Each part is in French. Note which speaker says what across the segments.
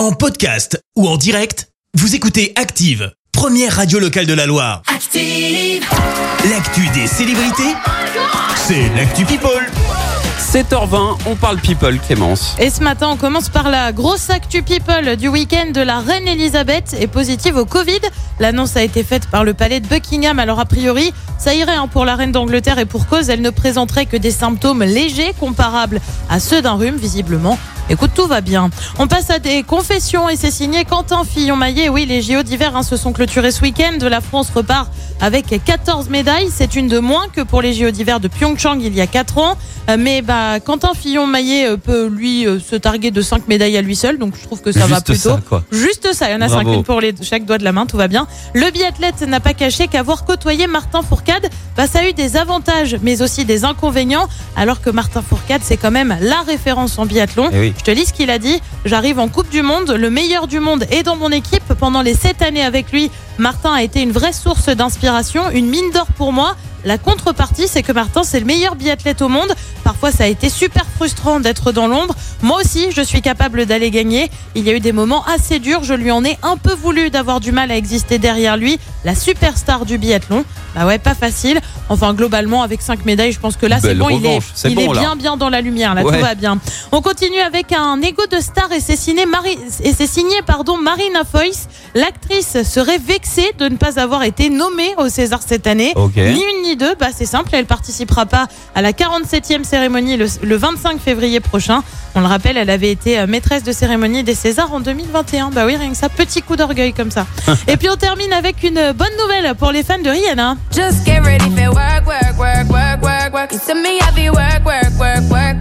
Speaker 1: En podcast ou en direct, vous écoutez Active, première radio locale de la Loire.
Speaker 2: Active.
Speaker 1: L'actu des célébrités, c'est l'actu People.
Speaker 3: 7h20, on parle people, Clémence.
Speaker 4: Et ce matin, on commence par la grosse actu people du week-end de la reine Elisabeth est positive au Covid. L'annonce a été faite par le palais de Buckingham. Alors a priori, ça irait hein, pour la reine d'Angleterre et pour cause, elle ne présenterait que des symptômes légers comparables à ceux d'un rhume visiblement. Écoute, tout va bien. On passe à des confessions et c'est signé Quentin Fillon-Maillet. Oui, les JO d'hiver hein, se sont clôturés ce week-end. La France repart avec 14 médailles. C'est une de moins que pour les JO d'hiver de Pyeongchang il y a 4 ans. Euh, Mais bah, Quentin Fillon-Maillet euh, peut lui euh, se targuer de 5 médailles à lui seul. Donc je trouve que ça va plutôt.
Speaker 3: ça, quoi.
Speaker 4: Juste ça, il y en a
Speaker 3: Bravo.
Speaker 4: 5 une pour les, chaque doigt de la main, tout va bien. Le biathlète n'a pas caché qu'avoir côtoyé Martin Fourcade, bah, ça a eu des avantages, mais aussi des inconvénients, alors que Martin Fourcade, c'est quand même la référence en biathlon.
Speaker 3: Eh oui.
Speaker 4: Je te lis ce qu'il a dit. J'arrive en Coupe du Monde, le meilleur du monde est dans mon équipe. Pendant les 7 années avec lui, Martin a été une vraie source d'inspiration, une mine d'or pour moi. La contrepartie, c'est que Martin, c'est le meilleur biathlète au monde. Parfois, ça a été super frustrant d'être dans l'ombre. Moi aussi, je suis capable d'aller gagner. Il y a eu des moments assez durs. Je lui en ai un peu voulu d'avoir du mal à exister derrière lui. La superstar du biathlon. Bah ouais, pas facile. Enfin, globalement, avec cinq médailles, je pense que là, c'est bon. Il est, il
Speaker 3: bon,
Speaker 4: bien, bien dans la lumière. Là,
Speaker 3: Ouais.
Speaker 4: tout va bien. On continue avec un égo de star et c'est signé, Marie, et c'est signé pardon, Marina Foïs. L'actrice serait vexée de ne pas avoir été nommée au César cette année. Ni une ni deux, bah, c'est simple, elle participera pas à la 47e cérémonie le, le 25 février prochain. On le rappelle, elle avait été euh, maîtresse de cérémonie des Césars en 2021. Bah oui, rien que ça, petit coup d'orgueil comme ça. et puis on termine avec une bonne nouvelle pour les fans de Rihanna.
Speaker 2: Just get ready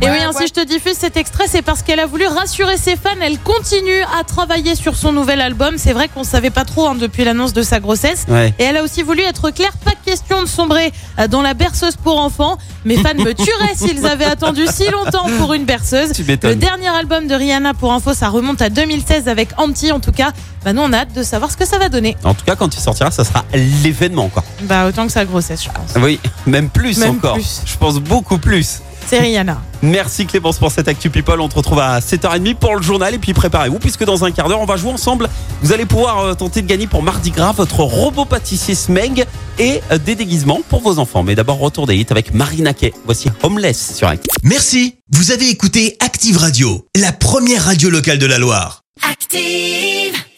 Speaker 4: Et oui, ainsi je te diffuse cet extrait, c'est parce qu'elle a voulu rassurer ses fans. Elle continue à travailler sur son nouvel album. C'est vrai qu'on savait pas trop hein, depuis l'annonce de sa grossesse.
Speaker 3: Ouais.
Speaker 4: Et elle a aussi voulu être claire, question de sombrer euh, dans la berceuse pour enfants. Mes fans me tueraient s'ils avaient attendu si longtemps pour une berceuse. Le dernier album de Rihanna, pour info, ça remonte à 2016 avec Anti. En tout cas, bah, nous on a hâte de savoir ce que ça va donner.
Speaker 3: En tout cas, quand il sortira, ça sera l'événement, quoi.
Speaker 4: Bah autant que sa grossesse, je pense.
Speaker 3: Oui, même plus
Speaker 4: Même
Speaker 3: encore.
Speaker 4: plus.
Speaker 3: Je pense beaucoup plus.
Speaker 4: C'est Rihanna.
Speaker 3: Merci Clémence pour cette Actu People. On se retrouve à 7h30 pour le journal et puis préparez-vous puisque dans un quart d'heure, on va jouer ensemble. Vous allez pouvoir euh, tenter de gagner pour Mardi Gras votre robot pâtissier Smeg et euh, des déguisements pour vos enfants. Mais d'abord, retour des hits avec Marina Kay. Voici Homeless sur Actu.
Speaker 1: Merci, vous avez écouté Active Radio, la première radio locale de la Loire.
Speaker 2: Active.